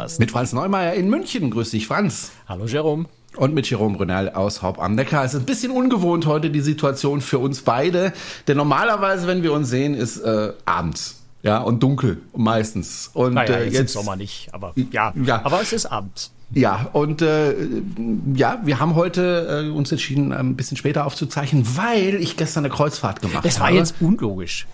Kreuzfahrt-Podcast. Mit Franz Neumeier in München. Grüß dich, Franz. Hallo, Jerome. Und mit Jerome Brunel aus Haupt am Neckar. Es ist ein bisschen ungewohnt heute die Situation für uns beide. Denn normalerweise, wenn wir uns sehen, ist äh, abends. Ja, und dunkel meistens. Und naja, äh, jetzt, jetzt im Sommer nicht, aber ja, ja. aber es ist abends. Ja, und äh, ja, wir haben heute äh, uns entschieden, ein bisschen später aufzuzeichnen, weil ich gestern eine Kreuzfahrt gemacht habe. Das war habe. jetzt unlogisch.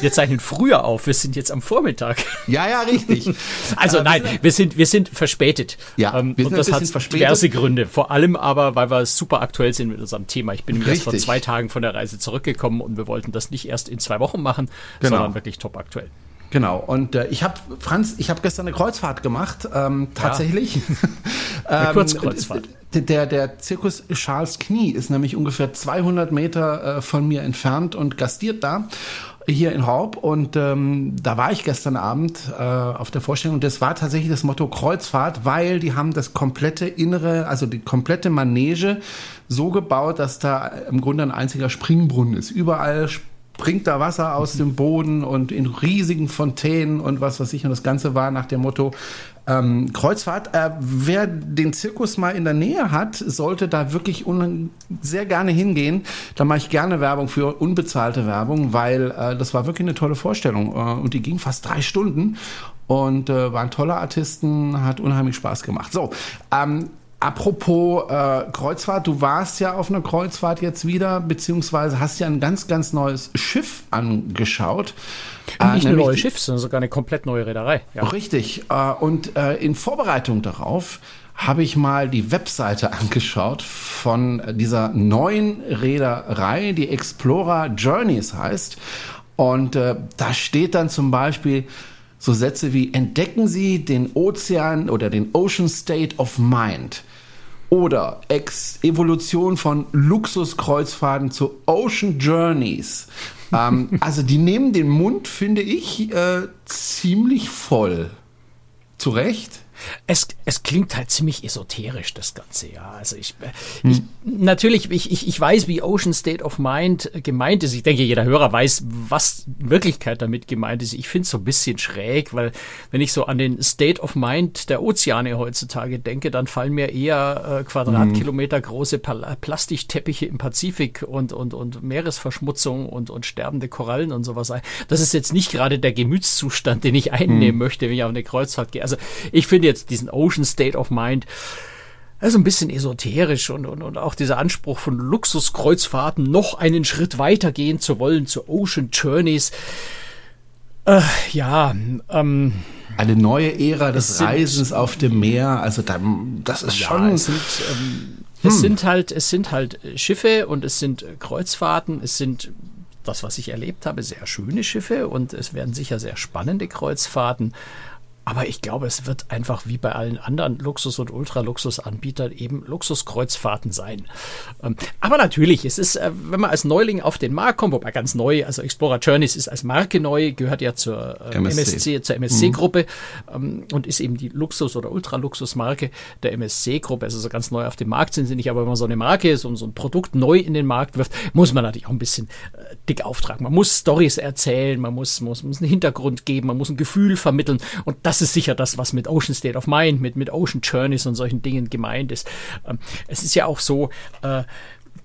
Wir zeichnen früher auf, wir sind jetzt am Vormittag. Ja, ja, richtig. Also nein, wir sind, wir sind verspätet. Ja, ähm, wir sind und das hat verspätet. diverse Gründe. Vor allem aber, weil wir super aktuell sind mit unserem Thema. Ich bin erst vor zwei Tagen von der Reise zurückgekommen und wir wollten das nicht erst in zwei Wochen machen, genau. sondern wirklich top aktuell. Genau, und äh, ich habe, Franz, ich habe gestern eine Kreuzfahrt gemacht, ähm, tatsächlich. Ja. eine ähm, Kurzkreuzfahrt. Der, der Zirkus Charles Knie ist nämlich ungefähr 200 Meter äh, von mir entfernt und gastiert da hier in Horb und ähm, da war ich gestern Abend äh, auf der Vorstellung. Das war tatsächlich das Motto Kreuzfahrt, weil die haben das komplette Innere, also die komplette Manege so gebaut, dass da im Grunde ein einziger Springbrunnen ist. Überall springt da Wasser aus dem Boden und in riesigen Fontänen und was weiß ich. Und das Ganze war nach dem Motto ähm, Kreuzfahrt. Äh, wer den Zirkus mal in der Nähe hat, sollte da wirklich sehr gerne hingehen. Da mache ich gerne Werbung für unbezahlte Werbung, weil äh, das war wirklich eine tolle Vorstellung. Äh, und die ging fast drei Stunden und äh, waren tolle Artisten, hat unheimlich Spaß gemacht. So, ähm, Apropos äh, Kreuzfahrt, du warst ja auf einer Kreuzfahrt jetzt wieder, beziehungsweise hast ja ein ganz, ganz neues Schiff angeschaut. Äh, Nicht ein neues Schiff, sondern sogar eine komplett neue Reederei. Ja. Richtig. Äh, und äh, in Vorbereitung darauf habe ich mal die Webseite angeschaut von dieser neuen Reederei, die Explorer Journeys heißt. Und äh, da steht dann zum Beispiel, so Sätze wie entdecken Sie den Ozean oder den Ocean State of Mind oder Ex Evolution von Luxuskreuzfahrten zu Ocean Journeys. ähm, also die nehmen den Mund, finde ich, äh, ziemlich voll. Zu Recht? Es, es klingt halt ziemlich esoterisch, das Ganze, ja. Also ich, hm. ich natürlich, ich, ich, ich weiß, wie Ocean State of Mind gemeint ist. Ich denke, jeder Hörer weiß, was in Wirklichkeit damit gemeint ist. Ich finde es so ein bisschen schräg, weil wenn ich so an den State of Mind der Ozeane heutzutage denke, dann fallen mir eher äh, Quadratkilometer große Pal Plastikteppiche im Pazifik und, und, und Meeresverschmutzung und, und sterbende Korallen und sowas ein. Das ist jetzt nicht gerade der Gemütszustand, den ich einnehmen hm. möchte, wenn ich auf eine Kreuzfahrt gehe. Also ich finde jetzt diesen Ocean State of Mind also ein bisschen esoterisch und, und, und auch dieser Anspruch von Luxuskreuzfahrten noch einen Schritt weiter gehen zu wollen zu Ocean Journeys. Äh, ja, ähm, eine neue Ära des sind, Reisens auf dem Meer. Also da, das ist ja, schon. Es sind, ähm, hm. es sind halt, es sind halt Schiffe und es sind Kreuzfahrten. Es sind das, was ich erlebt habe, sehr schöne Schiffe und es werden sicher sehr spannende Kreuzfahrten. Aber ich glaube, es wird einfach wie bei allen anderen Luxus- und Ultraluxus-Anbietern eben Luxuskreuzfahrten sein. Ähm, aber natürlich, es ist, äh, wenn man als Neuling auf den Markt kommt, wobei ganz neu, also Explorer Journeys ist als Marke neu, gehört ja zur MSC, MSC zur MSC-Gruppe mhm. Ähm, und ist eben die Luxus- oder Ultraluxus-Marke der MSC-Gruppe. Also so ganz neu auf dem Markt sind sie nicht, aber wenn man so eine Marke ist und so ein Produkt neu in den Markt wirft, muss man natürlich auch ein bisschen äh, dick auftragen. Man muss Stories erzählen, man muss, muss, muss einen Hintergrund geben, man muss ein Gefühl vermitteln und das ist sicher das, was mit Ocean State of Mind, mit, mit Ocean Journeys und solchen Dingen gemeint ist. Ähm, es ist ja auch so, äh,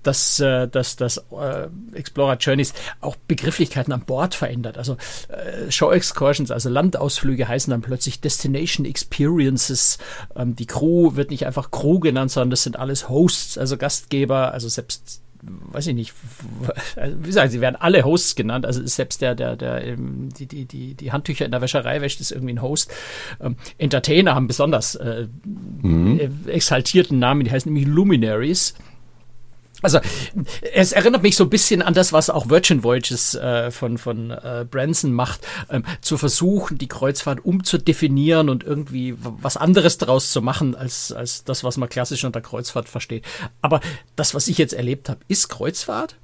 dass, äh, dass, dass äh, Explorer Journeys auch Begrifflichkeiten an Bord verändert. Also äh, Show Excursions, also Landausflüge heißen dann plötzlich Destination Experiences. Ähm, die Crew wird nicht einfach Crew genannt, sondern das sind alles Hosts, also Gastgeber, also selbst weiß ich nicht, wie gesagt, sie werden alle Hosts genannt, also selbst der, der, der, ähm, die, die, die, die Handtücher in der Wäscherei wäscht, ist irgendwie ein Host. Ähm, Entertainer haben besonders äh, mhm. exaltierten Namen, die heißen nämlich Luminaries. Also es erinnert mich so ein bisschen an das, was auch Virgin Voyages äh, von, von äh, Branson macht, ähm, zu versuchen, die Kreuzfahrt umzudefinieren und irgendwie was anderes daraus zu machen, als, als das, was man klassisch unter Kreuzfahrt versteht. Aber das, was ich jetzt erlebt habe, ist Kreuzfahrt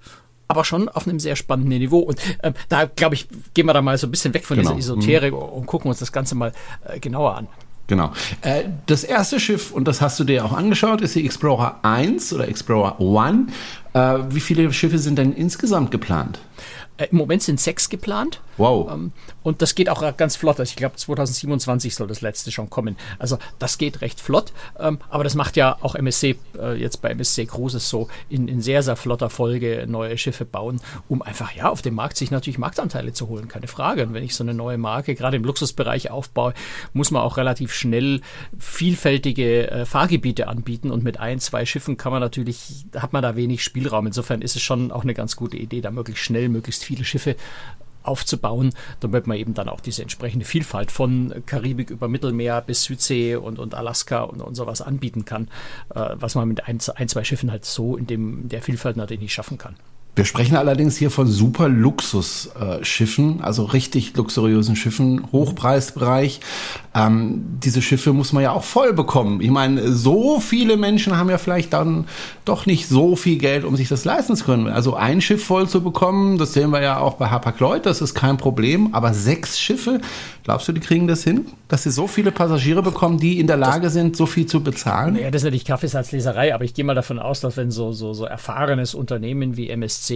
aber schon auf einem sehr spannenden Niveau. Und ähm, da, glaube ich, gehen wir da mal so ein bisschen weg von genau. dieser Esoterik mhm. und gucken uns das Ganze mal äh, genauer an. Genau. Äh, das erste Schiff, und das hast du dir auch angeschaut, ist die Explorer 1 oder Explorer 1. Äh, wie viele Schiffe sind denn insgesamt geplant? Äh, Im Moment sind sechs geplant. Wow. Und das geht auch ganz flott. Also ich glaube, 2027 soll das letzte schon kommen. Also das geht recht flott. Ähm, aber das macht ja auch MSC äh, jetzt bei MSC Cruises so in, in sehr, sehr flotter Folge neue Schiffe bauen, um einfach ja auf dem Markt sich natürlich Marktanteile zu holen. Keine Frage. Und wenn ich so eine neue Marke gerade im Luxusbereich aufbaue, muss man auch relativ schnell vielfältige äh, Fahrgebiete anbieten. Und mit ein, zwei Schiffen kann man natürlich, hat man da wenig Spielraum. Insofern ist es schon auch eine ganz gute Idee, da möglichst schnell, möglichst viele Schiffe aufzubauen, damit man eben dann auch diese entsprechende Vielfalt von Karibik über Mittelmeer bis Südsee und, und Alaska und, und sowas anbieten kann, äh, was man mit ein, ein, zwei Schiffen halt so in dem, der Vielfalt natürlich nicht schaffen kann. Wir sprechen allerdings hier von super Luxusschiffen, also richtig luxuriösen Schiffen, Hochpreisbereich. Ähm, diese Schiffe muss man ja auch voll bekommen. Ich meine, so viele Menschen haben ja vielleicht dann doch nicht so viel Geld, um sich das leisten zu können. Also ein Schiff voll zu bekommen, das sehen wir ja auch bei Hapag-Lloyd, das ist kein Problem. Aber sechs Schiffe, glaubst du, die kriegen das hin, dass sie so viele Passagiere bekommen, die in der Lage das, sind, so viel zu bezahlen? Ja, das ist natürlich Kaffeesatzleserei, aber ich gehe mal davon aus, dass wenn so, so, so erfahrenes Unternehmen wie MSC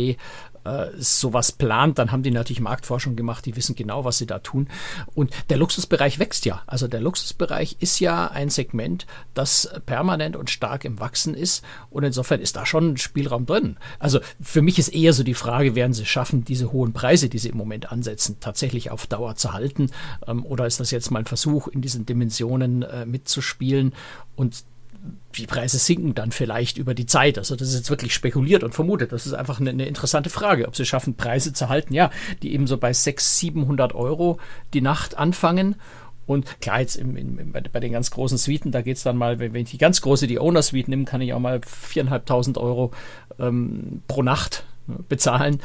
äh, sowas plant, dann haben die natürlich Marktforschung gemacht, die wissen genau, was sie da tun. Und der Luxusbereich wächst ja. Also der Luxusbereich ist ja ein Segment, das permanent und stark im Wachsen ist. Und insofern ist da schon Spielraum drin. Also für mich ist eher so die Frage, werden sie schaffen, diese hohen Preise, die sie im Moment ansetzen, tatsächlich auf Dauer zu halten? Ähm, oder ist das jetzt mal ein Versuch, in diesen Dimensionen äh, mitzuspielen? Und die Preise sinken dann vielleicht über die Zeit. Also das ist jetzt wirklich spekuliert und vermutet. Das ist einfach eine, eine, interessante Frage, ob sie schaffen, Preise zu halten, ja, die eben so bei 600, 700 Euro die Nacht anfangen. Und klar, jetzt im, im, bei, den ganz großen Suiten, da geht es dann mal, wenn, wenn, ich die ganz große, die Owner Suite nehme, kann ich auch mal 4.500 Euro ähm, pro Nacht ne, bezahlen.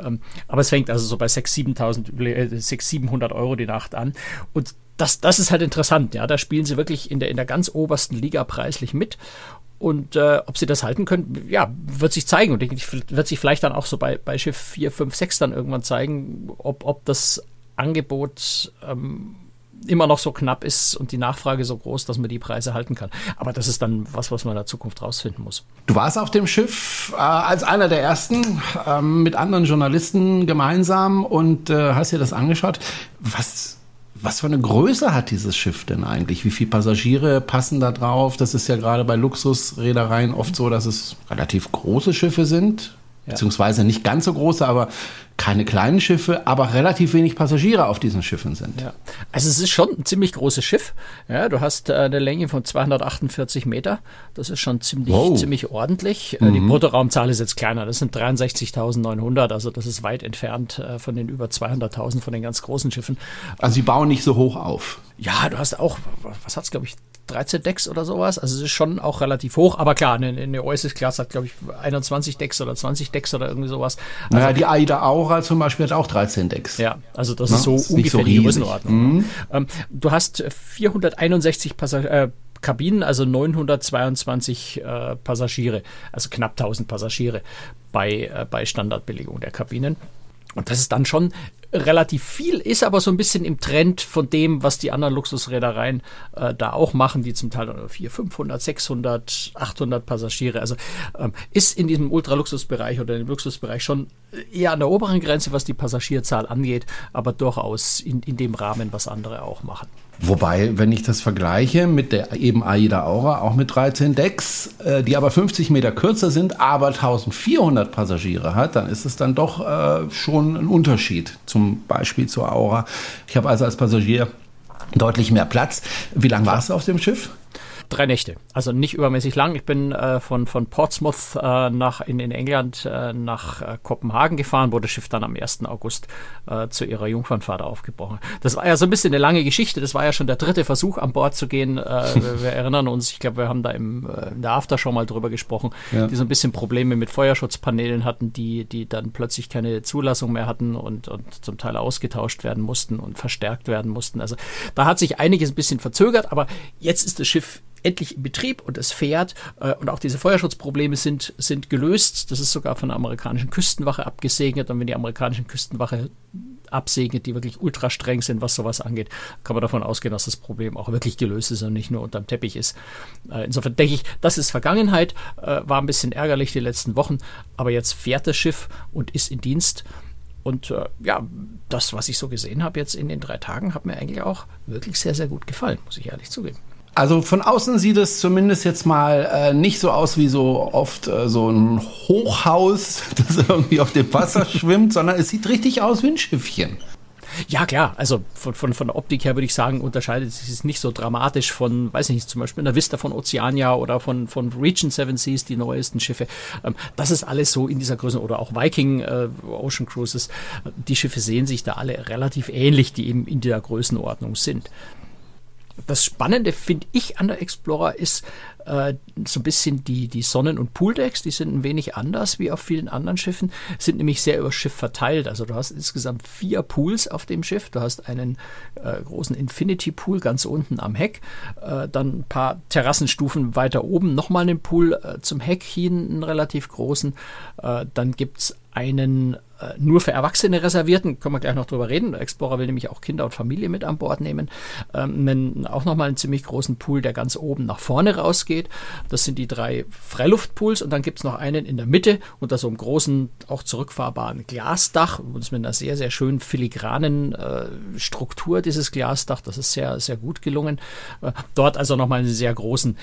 Ähm, aber es fängt also so bei 6.000, äh, 700 Euro die Nacht an. Und das, das ist halt interessant. Ja, da spielen sie wirklich in der, in der ganz obersten Liga preislich mit. Und äh, ob sie das halten können, ja, wird sich zeigen. Und wird sich vielleicht dann auch so bei, bei Schiff 4, 5, 6 dann irgendwann zeigen, ob, ob das Angebot ähm, immer noch so knapp ist und die Nachfrage so groß, dass man die Preise halten kann. Aber das ist dann was, was man in der Zukunft rausfinden muss. Du warst auf dem Schiff äh, als einer der ersten äh, mit anderen Journalisten gemeinsam und äh, hast dir das angeschaut. Was was für eine Größe hat dieses Schiff denn eigentlich? Wie viele Passagiere passen da drauf? Das ist ja gerade bei Luxusreedereien oft so, dass es relativ große Schiffe sind. Beziehungsweise nicht ganz so große, aber keine kleinen Schiffe, aber relativ wenig Passagiere auf diesen Schiffen sind. Ja. Also es ist schon ein ziemlich großes Schiff. Ja, du hast äh, eine Länge von 248 Meter. Das ist schon ziemlich, wow. ziemlich ordentlich. Äh, mhm. Die Bruttoraumzahl ist jetzt kleiner. Das sind 63.900. Also das ist weit entfernt äh, von den über 200.000 von den ganz großen Schiffen. Also sie bauen nicht so hoch auf. Ja, du hast auch, was hat es, glaube ich, 13 Decks oder sowas. Also es ist schon auch relativ hoch, aber klar, eine, eine Oasis Class hat, glaube ich, 21 Decks oder 20 Decks oder irgendwie sowas. Also, naja, die AIDA Aura zum Beispiel hat auch 13 Decks. Ja, also das Na, ist so ist ungefähr so die Größenordnung. Mhm. Ähm, du hast 461 Passagiere. Äh, Kabinen, also 922 äh, Passagiere, also knapp 1000 Passagiere bei, äh, bei Standardbelegung der Kabinen. Und das ist dann schon relativ viel, ist aber so ein bisschen im Trend von dem, was die anderen Luxusreedereien äh, da auch machen, die zum Teil 400, 500, 600, 800 Passagiere. Also ähm, ist in diesem Ultraluxusbereich oder im Luxusbereich schon eher an der oberen Grenze, was die Passagierzahl angeht, aber durchaus in, in dem Rahmen, was andere auch machen. Wobei, wenn ich das vergleiche mit der eben AIDA Aura, auch mit 13 Decks, äh, die aber 50 Meter kürzer sind, aber 1400 Passagiere hat, dann ist es dann doch äh, schon ein Unterschied, zum Beispiel zur Aura. Ich habe also als Passagier deutlich mehr Platz. Wie lange warst du auf dem Schiff? Drei Nächte. Also nicht übermäßig lang. Ich bin äh, von, von Portsmouth äh, nach, in, in England äh, nach äh, Kopenhagen gefahren, wo das Schiff dann am 1. August äh, zu ihrer Jungfernfahrt aufgebrochen. Das war ja so ein bisschen eine lange Geschichte. Das war ja schon der dritte Versuch, an Bord zu gehen. Äh, wir, wir, erinnern uns, ich glaube, wir haben da im, in der After schon mal drüber gesprochen, ja. die so ein bisschen Probleme mit Feuerschutzpanelen hatten, die, die dann plötzlich keine Zulassung mehr hatten und, und zum Teil ausgetauscht werden mussten und verstärkt werden mussten. Also da hat sich einiges ein bisschen verzögert, aber jetzt ist das Schiff endlich in Betrieb und es fährt äh, und auch diese Feuerschutzprobleme sind, sind gelöst. Das ist sogar von der amerikanischen Küstenwache abgesegnet und wenn die amerikanische Küstenwache absegnet, die wirklich ultra streng sind, was sowas angeht, kann man davon ausgehen, dass das Problem auch wirklich gelöst ist und nicht nur unterm Teppich ist. Äh, insofern denke ich, das ist Vergangenheit, äh, war ein bisschen ärgerlich die letzten Wochen, aber jetzt fährt das Schiff und ist in Dienst. Und äh, ja, das, was ich so gesehen habe jetzt in den drei Tagen, hat mir eigentlich auch wirklich sehr, sehr gut gefallen, muss ich ehrlich zugeben. Also von außen sieht es zumindest jetzt mal äh, nicht so aus wie so oft äh, so ein Hochhaus, das irgendwie auf dem Wasser schwimmt, sondern es sieht richtig aus wie ein Schiffchen. Ja, klar. Also von, von, von der Optik her würde ich sagen, unterscheidet sich es nicht so dramatisch von, weiß ich nicht, zum Beispiel einer Vista von Oceania oder von, von Region Seven Seas, die neuesten Schiffe. Ähm, das ist alles so in dieser Größe oder auch Viking äh, Ocean Cruises. Die Schiffe sehen sich da alle relativ ähnlich, die eben in der Größenordnung sind das Spannende finde ich an der Explorer ist äh, so ein bisschen die, die Sonnen- und Pooldecks, die sind ein wenig anders wie auf vielen anderen Schiffen, sind nämlich sehr über Schiff verteilt. Also du hast insgesamt vier Pools auf dem Schiff. Du hast einen äh, großen Infinity Pool ganz unten am Heck, äh, dann ein paar Terrassenstufen weiter oben, nochmal einen Pool äh, zum Heck hin, einen relativ großen. Äh, dann gibt es einen nur für Erwachsene reservierten, können wir gleich noch drüber reden. Explorer will nämlich auch Kinder und Familie mit an Bord nehmen. Ähm, auch nochmal einen ziemlich großen Pool, der ganz oben nach vorne rausgeht. Das sind die drei Freiluftpools und dann gibt es noch einen in der Mitte unter so einem großen, auch zurückfahrbaren Glasdach. Und mit einer sehr, sehr schönen filigranen äh, Struktur, dieses Glasdach. Das ist sehr, sehr gut gelungen. Äh, dort also nochmal einen sehr großen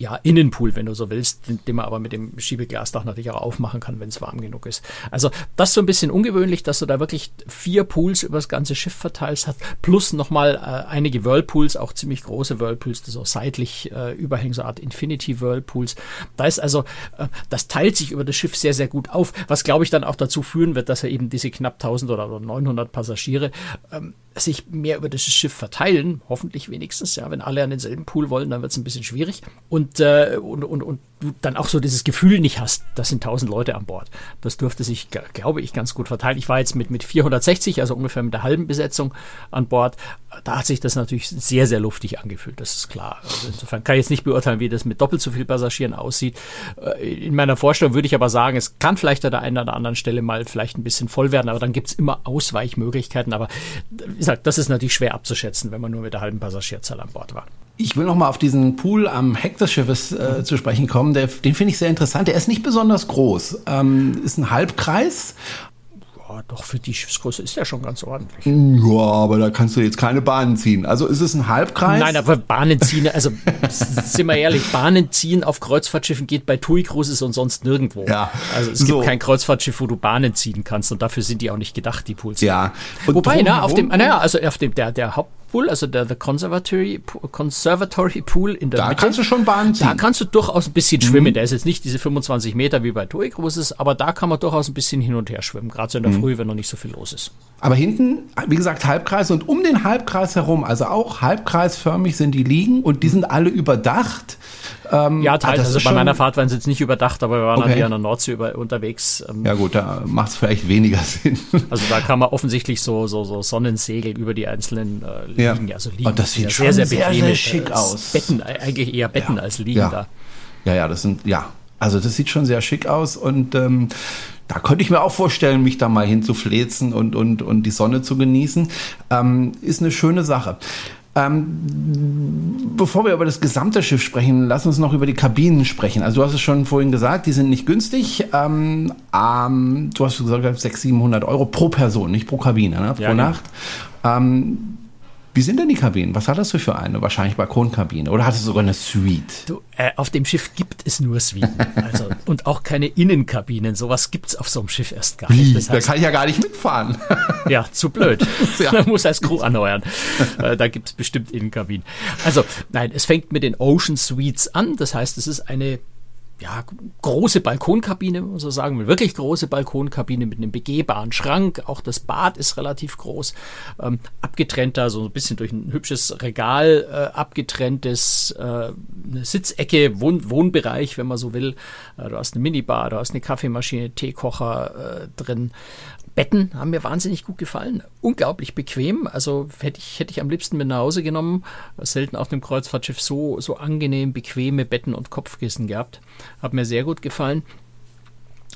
ja, Innenpool, wenn du so willst, den man aber mit dem Schiebeglasdach natürlich auch aufmachen kann, wenn es warm genug ist. Also das ist so ein bisschen ungewöhnlich, dass du da wirklich vier Pools über das ganze Schiff verteilt hast, plus nochmal äh, einige Whirlpools, auch ziemlich große Whirlpools, so seitlich äh, überhängen, so Art Infinity Whirlpools. Da ist also, äh, das teilt sich über das Schiff sehr, sehr gut auf, was glaube ich dann auch dazu führen wird, dass er eben diese knapp 1000 oder 900 Passagiere ähm, sich mehr über das Schiff verteilen, hoffentlich wenigstens, ja, wenn alle an denselben Pool wollen, dann wird es ein bisschen schwierig und, äh, und, und, und du dann auch so dieses Gefühl nicht hast, das sind 1000 Leute an Bord. Das dürfte sich, glaube ich, ganz gut verteilen. Ich war jetzt mit, mit 460, also ungefähr mit der halben Besetzung an Bord. Da hat sich das natürlich sehr, sehr luftig angefühlt, das ist klar. Also insofern kann ich jetzt nicht beurteilen, wie das mit doppelt so viel Passagieren aussieht. Äh, in meiner Vorstellung würde ich aber sagen, es kann vielleicht an der einen oder anderen Stelle mal vielleicht ein bisschen voll werden, aber dann gibt es immer Ausweichmöglichkeiten. Aber wie gesagt, das ist natürlich schwer abzuschätzen, wenn man nur mit der halben Passagierzahl an Bord war. Ich will noch mal auf diesen Pool am Heck des Schiffes äh, zu sprechen kommen. Der, den finde ich sehr interessant. Der ist nicht besonders groß. Ähm, ist ein Halbkreis, doch für die Schiffsgröße ist der schon ganz ordentlich. Ja, aber da kannst du jetzt keine Bahnen ziehen. Also ist es ein Halbkreis? Nein, aber Bahnen ziehen, also sind wir ehrlich, Bahnen ziehen auf Kreuzfahrtschiffen geht bei TUI Cruises und sonst nirgendwo. Ja. Also es so. gibt kein Kreuzfahrtschiff, wo du Bahnen ziehen kannst und dafür sind die auch nicht gedacht, die Pools. Ja. Und Wobei, na, auf dem, naja, also auf dem, der, der Haupt Pool, also der, der Conservatory, Conservatory Pool in der da Mitte. Da kannst du schon Bahnen ziehen. Da kannst du durchaus ein bisschen schwimmen. Mhm. Der ist jetzt nicht diese 25 Meter wie bei TUI Cruises, aber da kann man durchaus ein bisschen hin und her schwimmen, gerade so in der mhm. Früh, wenn noch nicht so viel los ist. Aber hinten, wie gesagt, Halbkreis und um den Halbkreis herum, also auch halbkreisförmig sind die Liegen und die sind alle überdacht. Ähm, ja, teils. Also bei meiner Fahrt waren sie jetzt nicht überdacht, aber wir waren okay. hier an der Nordsee über, unterwegs. Ähm, ja gut, da macht es vielleicht weniger Sinn. Also da kann man offensichtlich so, so, so Sonnensegel über die einzelnen äh, Liegen, ja. also Liegen. Und das sieht sehr, sehr, sehr, bequeme, sehr schick äh, aus. Betten, eigentlich eher Betten ja. als Liegen ja. da. Ja, ja, das sind, ja. Also das sieht schon sehr schick aus und ähm, da könnte ich mir auch vorstellen, mich da mal hinzuflezen und, und, und die Sonne zu genießen. Ähm, ist eine schöne Sache. Ähm, bevor wir über das gesamte Schiff sprechen, lass uns noch über die Kabinen sprechen. Also du hast es schon vorhin gesagt, die sind nicht günstig. Ähm, ähm, du hast gesagt, 600, 700 Euro pro Person, nicht pro Kabine, ne? pro ja, genau. Nacht. Ähm, wie sind denn die Kabinen? Was hattest du für eine? Wahrscheinlich Balkonkabine. Oder hattest du sogar eine Suite? Du, äh, auf dem Schiff gibt es nur Suiten. Also, und auch keine Innenkabinen. Sowas gibt es auf so einem Schiff erst gar nicht. Das heißt, da kann ich ja gar nicht mitfahren. ja, zu blöd. ja. Man muss als Crew anheuern. Äh, da gibt es bestimmt Innenkabinen. Also, nein, es fängt mit den Ocean Suites an. Das heißt, es ist eine ja, große Balkonkabine, muss man sagen, wirklich große Balkonkabine mit einem begehbaren Schrank. Auch das Bad ist relativ groß, ähm, abgetrennter, so ein bisschen durch ein hübsches Regal äh, abgetrenntes, äh, eine Sitzecke, Wohn Wohnbereich, wenn man so will. Äh, du hast eine Minibar, du hast eine Kaffeemaschine, Teekocher äh, drin. Betten haben mir wahnsinnig gut gefallen. Unglaublich bequem. Also hätte ich, hätte ich am liebsten mit nach Hause genommen. Selten auf einem Kreuzfahrtschiff so, so angenehm bequeme Betten und Kopfkissen gehabt. Hat mir sehr gut gefallen.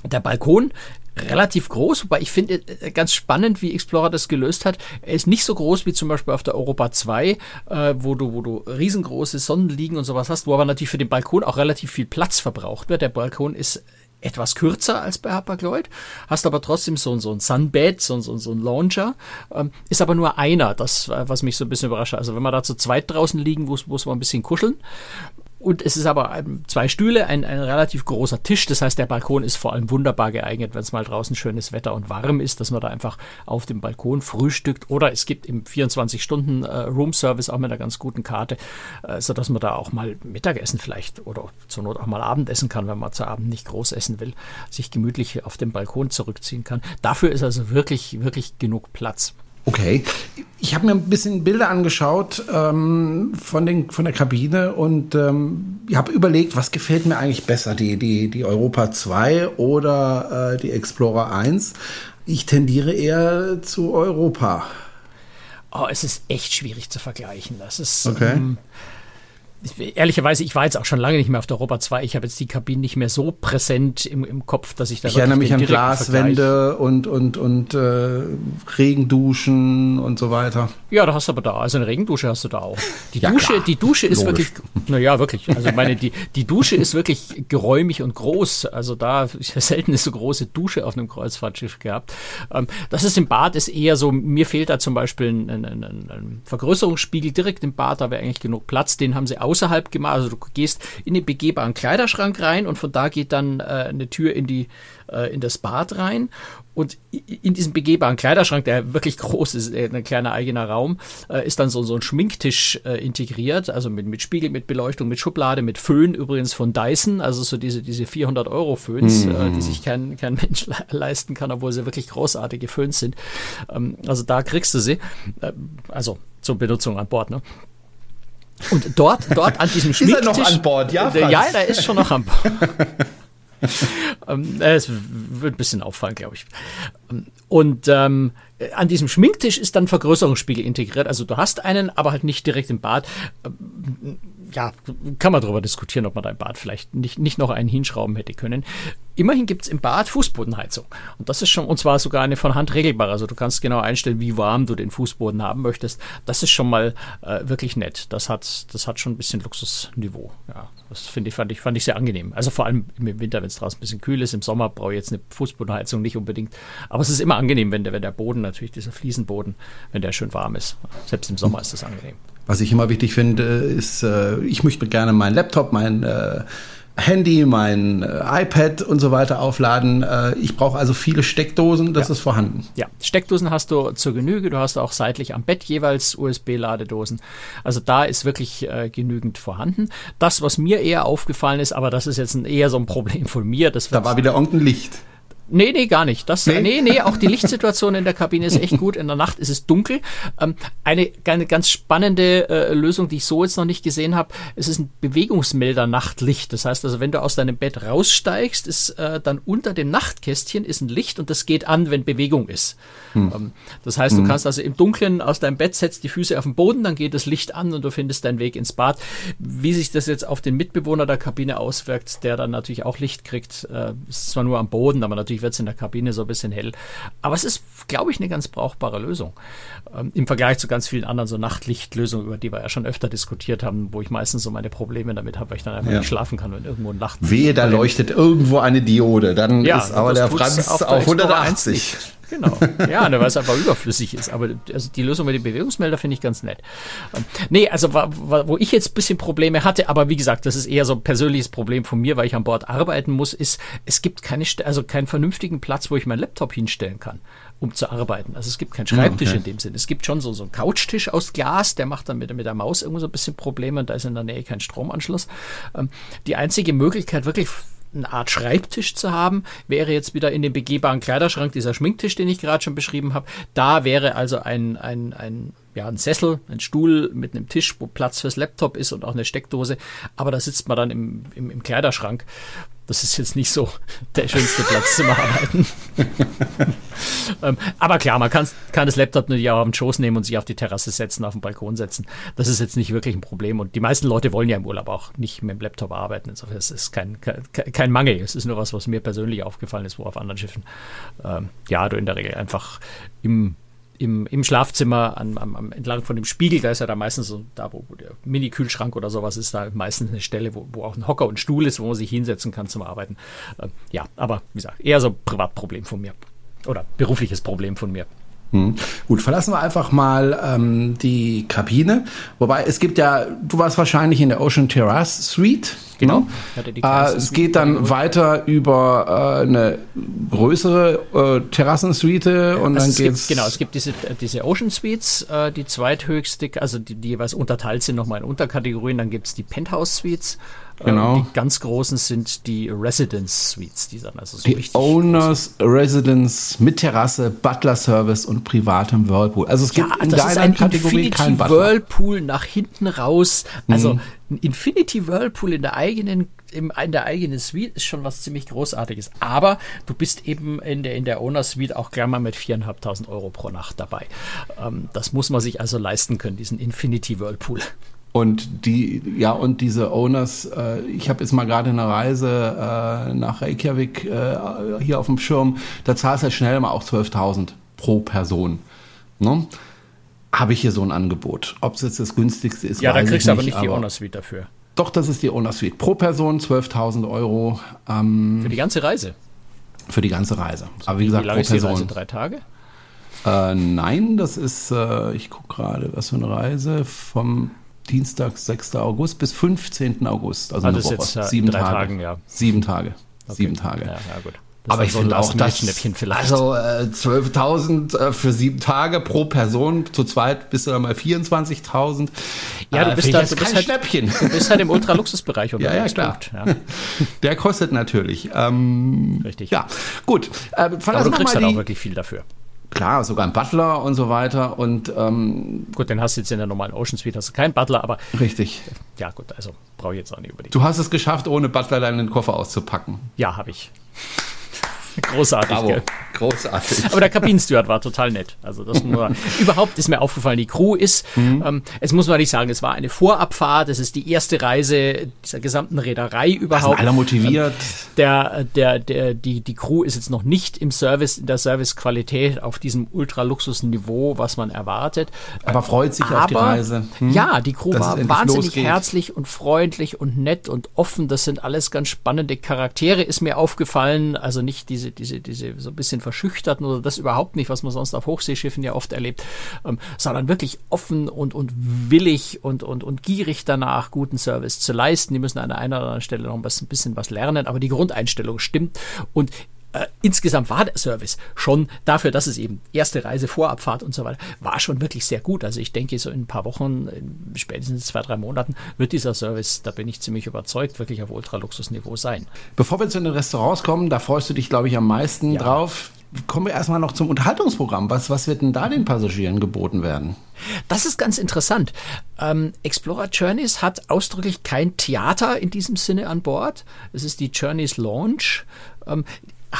Der Balkon relativ groß, wobei ich finde äh, ganz spannend, wie Explorer das gelöst hat. Er ist nicht so groß wie zum Beispiel auf der Europa 2, äh, wo du, wo du riesengroße Sonnenliegen und sowas hast, wo aber natürlich für den Balkon auch relativ viel Platz verbraucht wird. Der Balkon ist etwas kürzer als bei Hapag-Lloyd, hast aber trotzdem so, so ein Sunbed, so, so, so ein Launcher, ähm, ist aber nur einer, das, was mich so ein bisschen überrascht. Also wenn wir da zu zweit draußen liegen, muss, muss man ein bisschen kuscheln. Und es ist aber zwei Stühle, ein, ein relativ großer Tisch. Das heißt, der Balkon ist vor allem wunderbar geeignet, wenn es mal draußen schönes Wetter und warm ist, dass man da einfach auf dem Balkon frühstückt. Oder es gibt im 24-Stunden-Room-Service äh, auch mit einer ganz guten Karte, äh, sodass man da auch mal Mittagessen vielleicht oder zur Not auch mal Abendessen kann, wenn man zu Abend nicht groß essen will, sich gemütlich auf dem Balkon zurückziehen kann. Dafür ist also wirklich, wirklich genug Platz. Okay. Ich habe mir ein bisschen Bilder angeschaut ähm, von, den, von der Kabine und ähm, ich habe überlegt, was gefällt mir eigentlich besser, die, die, die Europa 2 oder äh, die Explorer 1. Ich tendiere eher zu Europa. Oh, es ist echt schwierig zu vergleichen. Das ist. Okay. Ähm, ehrlicherweise, ich war jetzt auch schon lange nicht mehr auf der Europa 2. Ich habe jetzt die Kabinen nicht mehr so präsent im, im Kopf, dass ich da Ich erinnere mich an Glaswände und, und, und äh, Regenduschen und so weiter. Ja, da hast du aber da. Also eine Regendusche hast du da auch. Die ja, Dusche, die Dusche ist Logisch. wirklich, naja, wirklich. Also meine, die, die Dusche ist wirklich geräumig und groß. Also da ich selten ist so große Dusche auf einem Kreuzfahrtschiff gehabt. Ähm, das ist im Bad ist eher so, mir fehlt da zum Beispiel ein, ein, ein, ein Vergrößerungsspiegel direkt im Bad, da wäre eigentlich genug Platz. Den haben sie aus außerhalb gemacht. Also du gehst in den begehbaren Kleiderschrank rein und von da geht dann äh, eine Tür in die äh, in das Bad rein. Und in diesem begehbaren Kleiderschrank, der wirklich groß ist, äh, ein kleiner eigener Raum, äh, ist dann so, so ein Schminktisch äh, integriert, also mit, mit Spiegel, mit Beleuchtung, mit Schublade, mit Föhn übrigens von Dyson, also so diese, diese 400 Euro Föhns, mhm. äh, die sich kein, kein Mensch le leisten kann, obwohl sie wirklich großartige Föhns sind. Ähm, also da kriegst du sie, also zur Benutzung an Bord. Ne? Und dort, dort an diesem Schminktisch... Ist er noch an Bord? Ja, Franz. Ja, er ist schon noch an Bord. ähm, es wird ein bisschen auffallen, glaube ich. Und ähm, an diesem Schminktisch ist dann Vergrößerungsspiegel integriert. Also du hast einen, aber halt nicht direkt im Bad. Ähm, ja, kann man darüber diskutieren, ob man da im Bad vielleicht nicht, nicht noch einen hinschrauben hätte können. Immerhin gibt es im Bad Fußbodenheizung. Und das ist schon, und zwar sogar eine von Hand regelbare. Also du kannst genau einstellen, wie warm du den Fußboden haben möchtest. Das ist schon mal äh, wirklich nett. Das hat, das hat schon ein bisschen Luxusniveau. Ja, das finde ich, fand ich, fand ich sehr angenehm. Also vor allem im Winter, wenn es draußen ein bisschen kühl ist. Im Sommer brauche ich jetzt eine Fußbodenheizung nicht unbedingt. Aber es ist immer angenehm, wenn der, wenn der Boden natürlich, dieser Fliesenboden, wenn der schön warm ist. Selbst im Sommer ist das angenehm. Was ich immer wichtig finde, ist, äh, ich möchte gerne meinen Laptop, mein äh, Handy, mein äh, iPad und so weiter aufladen. Äh, ich brauche also viele Steckdosen, das ja. ist vorhanden. Ja, Steckdosen hast du zur Genüge. Du hast auch seitlich am Bett jeweils USB-Ladedosen. Also da ist wirklich äh, genügend vorhanden. Das, was mir eher aufgefallen ist, aber das ist jetzt ein, eher so ein Problem von mir. Das da war wieder irgendein Licht. Nee, nee, gar nicht. Das, nee? nee, nee, auch die Lichtsituation in der Kabine ist echt gut. In der Nacht ist es dunkel. Ähm, eine, eine ganz spannende äh, Lösung, die ich so jetzt noch nicht gesehen habe, es ist ein Bewegungsmelder Nachtlicht. Das heißt also, wenn du aus deinem Bett raussteigst, ist äh, dann unter dem Nachtkästchen ist ein Licht und das geht an, wenn Bewegung ist. Hm. Ähm, das heißt, du hm. kannst also im Dunkeln aus deinem Bett setzt die Füße auf den Boden, dann geht das Licht an und du findest deinen Weg ins Bad. Wie sich das jetzt auf den Mitbewohner der Kabine auswirkt, der dann natürlich auch Licht kriegt, äh, ist zwar nur am Boden, aber natürlich Natürlich wird es in der Kabine so ein bisschen hell. Aber es ist, glaube ich, eine ganz brauchbare Lösung. Ähm, Im Vergleich zu ganz vielen anderen so Nachtlichtlösungen, über die wir ja schon öfter diskutiert haben, wo ich meistens so meine Probleme damit habe, weil ich dann einfach ja. nicht schlafen kann, wenn irgendwo ein Nacht. Wehe, da leuchtet irgendwo eine Diode. Dann ja, ist aber der Franz auf, auf 180. Genau. Ja, ne, weil es einfach überflüssig ist. Aber also die Lösung mit dem Bewegungsmelder finde ich ganz nett. Ähm, nee, also wo ich jetzt ein bisschen Probleme hatte, aber wie gesagt, das ist eher so ein persönliches Problem von mir, weil ich an Bord arbeiten muss, ist, es gibt keine, also keinen vernünftigen Platz, wo ich meinen Laptop hinstellen kann um zu arbeiten. Also es gibt keinen Schreibtisch okay. in dem Sinn. Es gibt schon so, so einen Couchtisch aus Glas, der macht dann mit, mit der Maus irgendwo so ein bisschen Probleme und da ist in der Nähe kein Stromanschluss. Ähm, die einzige Möglichkeit, wirklich eine Art Schreibtisch zu haben, wäre jetzt wieder in dem begehbaren Kleiderschrank dieser Schminktisch, den ich gerade schon beschrieben habe. Da wäre also ein, ein, ein, ja, ein Sessel, ein Stuhl mit einem Tisch, wo Platz fürs Laptop ist und auch eine Steckdose. Aber da sitzt man dann im, im, im Kleiderschrank. Das ist jetzt nicht so der schönste Platz zum Arbeiten. ähm, aber klar, man kann, kann das Laptop natürlich auch auf den Schoß nehmen und sich auf die Terrasse setzen, auf den Balkon setzen. Das ist jetzt nicht wirklich ein Problem. Und die meisten Leute wollen ja im Urlaub auch nicht mit dem Laptop arbeiten. Insofern ist es kein, kein, kein Mangel. Es ist nur was, was mir persönlich aufgefallen ist, wo auf anderen Schiffen, ähm, ja, du in der Regel einfach im im, im Schlafzimmer an, am, am, entlang von dem Spiegel, da ist ja da meistens so, da wo, wo der Mini-Kühlschrank oder sowas ist, da meistens eine Stelle, wo, wo auch ein Hocker und Stuhl ist, wo man sich hinsetzen kann zum Arbeiten. Äh, ja, aber wie gesagt, eher so ein Privatproblem von mir. Oder berufliches Problem von mir. Hm. Gut, verlassen wir einfach mal ähm, die Kabine. Wobei es gibt ja, du warst wahrscheinlich in der Ocean Terrace Suite. Genau. Ne? Äh, es geht dann weiter über äh, eine größere äh, Terrassensuite und also dann geht's. Gibt, genau, es gibt diese, diese Ocean Suites, äh, die zweithöchste, also die, die jeweils unterteilt sind nochmal in Unterkategorien. Dann gibt es die Penthouse Suites Genau. Ähm, die ganz großen sind die Residence Suites, die dann also so die Owners groß. Residence mit Terrasse, Butler Service und privatem Whirlpool. Also es gibt ja, in deiner Kategorie keinen Butler. Whirlpool nach hinten raus. Also mhm. ein Infinity Whirlpool in der eigenen in der eigenen Suite ist schon was ziemlich Großartiges. Aber du bist eben in der, in der Owner Suite auch gleich mal mit 4.500 Euro pro Nacht dabei. Ähm, das muss man sich also leisten können, diesen Infinity Whirlpool. Und die, ja, und diese Owners, äh, ich habe jetzt mal gerade eine Reise äh, nach Reykjavik äh, hier auf dem Schirm, da zahlst du halt schnell mal auch 12.000 pro Person. Ne? Habe ich hier so ein Angebot. Ob es jetzt das günstigste ist, Ja, da kriegst du aber nicht die Owner Suite dafür. Doch, das ist die Owner Suite. Pro Person 12.000 Euro. Ähm, für die ganze Reise? Für die ganze Reise. Aber wie gesagt, wie lange pro Person. Ist die Reise? Drei Tage? Äh, nein, das ist, äh, ich gucke gerade, was für eine Reise vom Dienstag, 6. August bis 15. August. Also, also eine Woche. Jetzt, Sieben drei Tage. Tagen, ja. Sieben Tage. Okay. Sieben Tage. Ja, ja gut. Das aber ich finde auch das Schnäppchen vielleicht. Also äh, 12.000 äh, für sieben Tage pro Person. Zu zweit bist du dann mal 24.000. Ja, du äh, bist, da, du bist halt, Schnäppchen. Du bist halt im Ultraluxusbereich unterwegs. ja, ja, klar. Ja. Der kostet natürlich. Ähm, Richtig. Ja, gut. Äh, aber du kriegst halt auch wirklich viel dafür. Klar, sogar ein Butler und so weiter. Und ähm, gut, den hast du jetzt in der normalen Ocean Suite, hast du keinen Butler, aber richtig. Ja, gut, also brauche ich jetzt auch nicht überlegen. Du hast es geschafft, ohne Butler deinen Koffer auszupacken. Ja, habe ich. Großartig, Bravo. Gell? Großartig. Aber der Kabinensteward war total nett. Also das nur überhaupt ist mir aufgefallen. Die Crew ist, mhm. ähm, es muss man nicht sagen, es war eine Vorabfahrt. Es ist die erste Reise dieser gesamten Reederei überhaupt. Alle motiviert. Ähm, der, der, der, die, die Crew ist jetzt noch nicht im Service, in der Servicequalität auf diesem Ultraluxusniveau, was man erwartet. Aber freut sich Aber, auf die Reise. Hm? Ja, die Crew war wahnsinnig losgeht. herzlich und freundlich und nett und offen. Das sind alles ganz spannende Charaktere, ist mir aufgefallen. Also nicht diese diese, diese, diese so ein bisschen verschüchterten oder das überhaupt nicht, was man sonst auf Hochseeschiffen ja oft erlebt, ähm, sondern wirklich offen und, und willig und, und, und gierig danach, guten Service zu leisten. Die müssen an einer oder anderen Stelle noch ein bisschen was lernen, aber die Grundeinstellung stimmt. Und äh, insgesamt war der Service schon dafür, dass es eben erste Reise, Vorabfahrt und so weiter, war schon wirklich sehr gut. Also ich denke, so in ein paar Wochen, spätestens zwei, drei Monaten, wird dieser Service, da bin ich ziemlich überzeugt, wirklich auf Ultraluxusniveau sein. Bevor wir zu den Restaurants kommen, da freust du dich, glaube ich, am meisten ja. drauf. Kommen wir erstmal noch zum Unterhaltungsprogramm. Was, was wird denn da den Passagieren geboten werden? Das ist ganz interessant. Ähm, Explorer Journeys hat ausdrücklich kein Theater in diesem Sinne an Bord. Es ist die Journeys Launch. Ähm,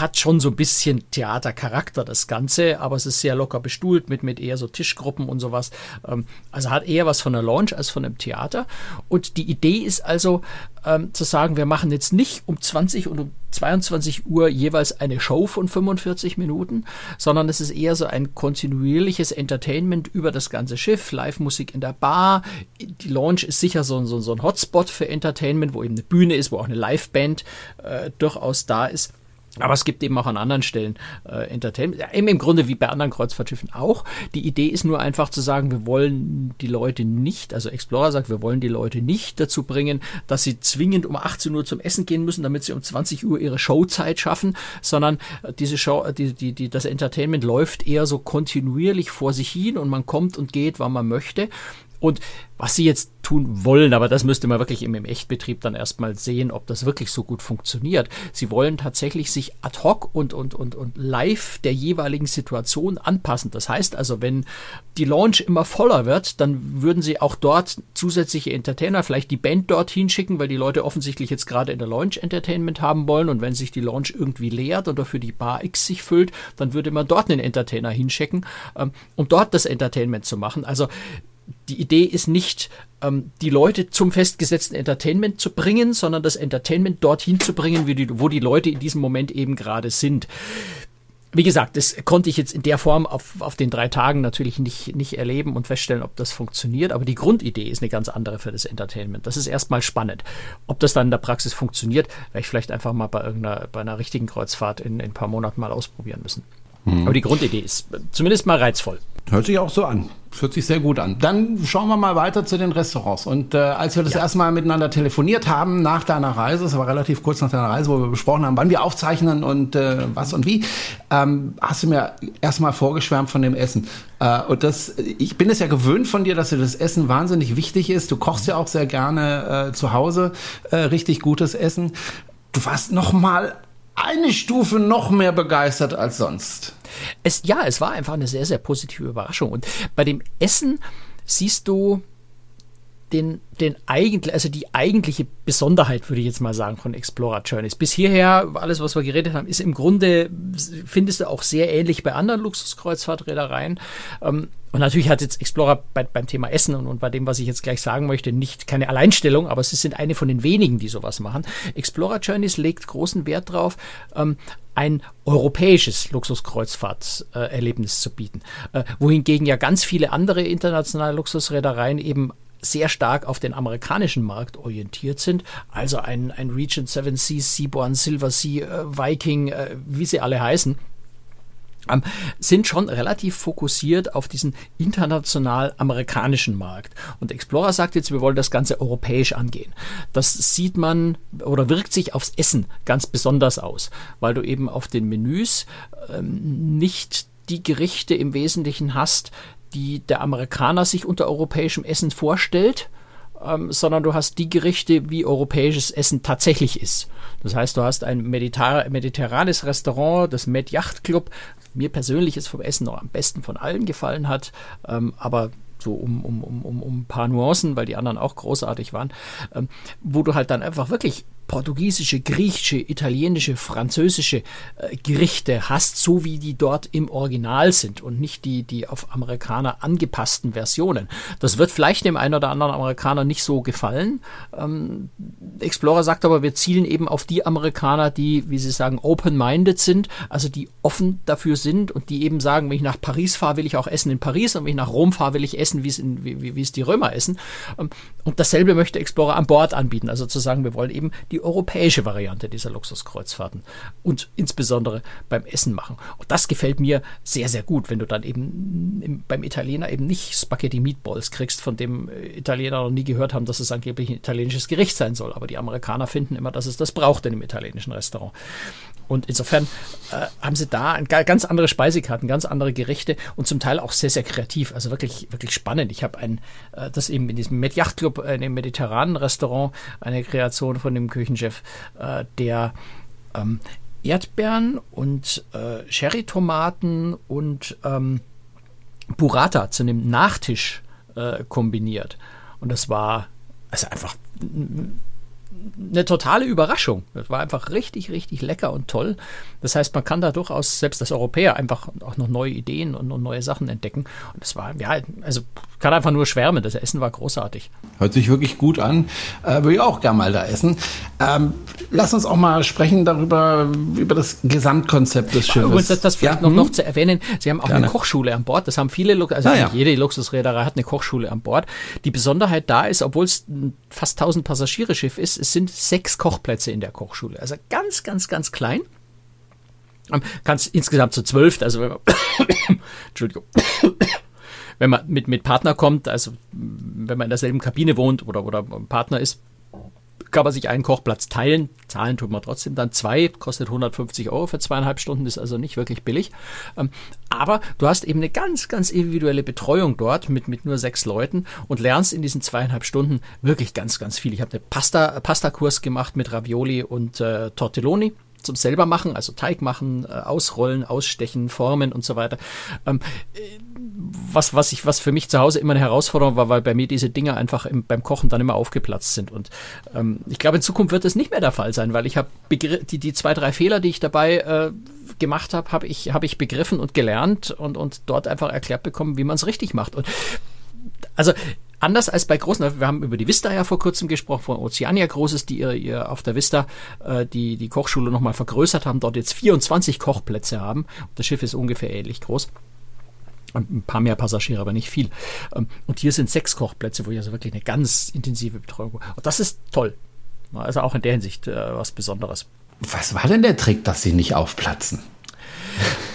hat schon so ein bisschen Theatercharakter, das Ganze, aber es ist sehr locker bestuhlt mit, mit eher so Tischgruppen und sowas. Ähm, also hat eher was von einer Lounge als von einem Theater. Und die Idee ist also ähm, zu sagen, wir machen jetzt nicht um 20 und um 22 Uhr jeweils eine Show von 45 Minuten, sondern es ist eher so ein kontinuierliches Entertainment über das ganze Schiff, Live-Musik in der Bar. Die Lounge ist sicher so, so, so ein Hotspot für Entertainment, wo eben eine Bühne ist, wo auch eine Liveband äh, durchaus da ist. Aber es gibt eben auch an anderen Stellen äh, Entertainment. Eben im Grunde wie bei anderen Kreuzfahrtschiffen auch. Die Idee ist nur einfach zu sagen, wir wollen die Leute nicht, also Explorer sagt, wir wollen die Leute nicht dazu bringen, dass sie zwingend um 18 Uhr zum Essen gehen müssen, damit sie um 20 Uhr ihre Showzeit schaffen, sondern äh, diese Show, äh, die, die, die, das Entertainment läuft eher so kontinuierlich vor sich hin und man kommt und geht, wann man möchte. Und was sie jetzt tun wollen, aber das müsste man wirklich im, Echtbetrieb dann erstmal sehen, ob das wirklich so gut funktioniert. Sie wollen tatsächlich sich ad hoc und, und, und, und live der jeweiligen Situation anpassen. Das heißt also, wenn die Launch immer voller wird, dann würden sie auch dort zusätzliche Entertainer, vielleicht die Band dorthin schicken, weil die Leute offensichtlich jetzt gerade in der Launch Entertainment haben wollen und wenn sich die Launch irgendwie leert oder für die Bar X sich füllt, dann würde man dort einen Entertainer hinschicken, ähm, um dort das Entertainment zu machen. Also die Idee ist nicht, ähm, die Leute zum festgesetzten Entertainment zu bringen, sondern das Entertainment dorthin zu bringen, die, wo die Leute in diesem Moment eben gerade sind. wie gesagt, das konnte ich jetzt in der Form auf, auf den drei Tagen natürlich nicht, nicht erleben und feststellen, ob das funktioniert. Aber die Grundidee ist eine ganz andere für das Entertainment. Das ist erstmal spannend. Ob das dann in der Praxis funktioniert, werde ich vielleicht einfach mal bei irgendeiner, bei einer richtigen Kreuzfahrt in, in ein paar Monaten mal ausprobieren müssen. Mhm. Aber die Grundidee ist zumindest mal reizvoll. Hört sich auch so an. Hört sich sehr gut an. Dann schauen wir mal weiter zu den Restaurants. Und äh, als wir das ja. erste Mal miteinander telefoniert haben nach deiner Reise, es war relativ kurz nach deiner Reise, wo wir besprochen haben, wann wir aufzeichnen und äh, was und wie, ähm, hast du mir erstmal vorgeschwärmt von dem Essen. Äh, und das, ich bin es ja gewöhnt von dir, dass dir das Essen wahnsinnig wichtig ist. Du kochst ja auch sehr gerne äh, zu Hause äh, richtig gutes Essen. Du warst noch mal eine Stufe noch mehr begeistert als sonst. Es, ja, es war einfach eine sehr, sehr positive Überraschung. Und bei dem Essen siehst du den, den eigentlich, also die eigentliche Besonderheit, würde ich jetzt mal sagen, von Explorer Journeys. Bis hierher, alles, was wir geredet haben, ist im Grunde, findest du auch sehr ähnlich bei anderen Luxuskreuzfahrtreedereien. Ähm, und natürlich hat jetzt Explorer bei, beim Thema Essen und, und, bei dem, was ich jetzt gleich sagen möchte, nicht keine Alleinstellung, aber sie sind eine von den wenigen, die sowas machen. Explorer Journeys legt großen Wert darauf, ähm, ein europäisches Luxuskreuzfahrterlebnis zu bieten. Äh, wohingegen ja ganz viele andere internationale Luxusreedereien eben sehr stark auf den amerikanischen Markt orientiert sind. Also ein, ein Regent Seven Seas, Seaborn, Silver Sea, äh, Viking, äh, wie sie alle heißen. Ähm, sind schon relativ fokussiert auf diesen international amerikanischen Markt. Und Explorer sagt jetzt, wir wollen das Ganze europäisch angehen. Das sieht man oder wirkt sich aufs Essen ganz besonders aus, weil du eben auf den Menüs ähm, nicht die Gerichte im Wesentlichen hast, die der Amerikaner sich unter europäischem Essen vorstellt, ähm, sondern du hast die Gerichte, wie europäisches Essen tatsächlich ist. Das heißt, du hast ein mediter mediterranes Restaurant, das Med Yacht Club. Mir persönlich ist vom Essen noch am besten von allen gefallen hat, ähm, aber so um, um, um, um, ein paar Nuancen, weil die anderen auch großartig waren, ähm, wo du halt dann einfach wirklich portugiesische, griechische, italienische, französische äh, Gerichte hast, so wie die dort im Original sind und nicht die, die auf Amerikaner angepassten Versionen. Das wird vielleicht dem einen oder anderen Amerikaner nicht so gefallen. Ähm, Explorer sagt aber, wir zielen eben auf die Amerikaner, die, wie sie sagen, open-minded sind, also die offen dafür sind und die eben sagen, wenn ich nach Paris fahre, will ich auch essen in Paris und wenn ich nach Rom fahre, will ich essen, wie es, in, wie, wie es die Römer essen. Ähm, und dasselbe möchte Explorer an Bord anbieten, also zu sagen, wir wollen eben die europäische Variante dieser Luxuskreuzfahrten und insbesondere beim Essen machen. Und das gefällt mir sehr, sehr gut, wenn du dann eben beim Italiener eben nicht Spaghetti Meatballs kriegst, von dem äh, Italiener noch nie gehört haben, dass es angeblich ein italienisches Gericht sein soll. Aber die Amerikaner finden immer, dass es das braucht in einem italienischen Restaurant. Und insofern äh, haben sie da ein, ganz andere Speisekarten, ganz andere Gerichte und zum Teil auch sehr, sehr kreativ. Also wirklich, wirklich spannend. Ich habe ein, äh, das eben in diesem Med Yacht Club, äh, in dem mediterranen Restaurant, eine Kreation von dem Küchenchef, äh, der ähm, Erdbeeren und äh, Cherrytomaten und ähm, Burrata zu einem Nachtisch äh, kombiniert. Und das war also einfach eine totale Überraschung. Das war einfach richtig, richtig lecker und toll. Das heißt, man kann da durchaus, selbst als Europäer, einfach auch noch neue Ideen und, und neue Sachen entdecken. Und das war, ja, also kann einfach nur schwärmen. Das Essen war großartig. Hört sich wirklich gut an. Äh, würde ich auch gerne mal da essen. Ähm, lass uns auch mal sprechen darüber, über das Gesamtkonzept des Schiffes. Und das, das vielleicht ja, noch, noch hm? zu erwähnen. Sie haben auch gerne. eine Kochschule an Bord. Das haben viele, also ah, ja. jede Luxusreederei hat eine Kochschule an Bord. Die Besonderheit da ist, obwohl es ein fast 1000 Passagiereschiff ist, es sind sechs Kochplätze in der Kochschule. Also ganz, ganz, ganz klein. Ähm, kannst insgesamt zu zwölf, also wenn man, Entschuldigung, wenn man mit, mit Partner kommt, also wenn man in derselben Kabine wohnt oder, oder Partner ist, kann man sich einen Kochplatz teilen. Zahlen tut man trotzdem dann zwei, kostet 150 Euro für zweieinhalb Stunden, ist also nicht wirklich billig. Ähm, aber du hast eben eine ganz, ganz individuelle Betreuung dort mit, mit nur sechs Leuten und lernst in diesen zweieinhalb Stunden wirklich ganz, ganz viel. Ich habe einen Pasta, Pasta-Kurs gemacht mit Ravioli und äh, Tortelloni zum selber machen, also Teig machen, äh, ausrollen, ausstechen, formen und so weiter. Ähm, äh, was, was ich, was für mich zu Hause immer eine Herausforderung war, weil bei mir diese Dinge einfach im, beim Kochen dann immer aufgeplatzt sind. Und ähm, ich glaube, in Zukunft wird das nicht mehr der Fall sein, weil ich habe die, die zwei, drei Fehler, die ich dabei äh, gemacht habe, habe ich, hab ich begriffen und gelernt und, und dort einfach erklärt bekommen, wie man es richtig macht. Und also anders als bei großen, wir haben über die Vista ja vor kurzem gesprochen, von Oceania Großes, die ihr, ihr auf der Vista äh, die, die Kochschule nochmal vergrößert haben, dort jetzt 24 Kochplätze haben. Das Schiff ist ungefähr ähnlich groß. Ein paar mehr Passagiere, aber nicht viel. Ähm, und hier sind sechs Kochplätze, wo ich also wirklich eine ganz intensive Betreuung. Und das ist toll. Also auch in der Hinsicht äh, was Besonderes. Was war denn der Trick, dass sie nicht aufplatzen?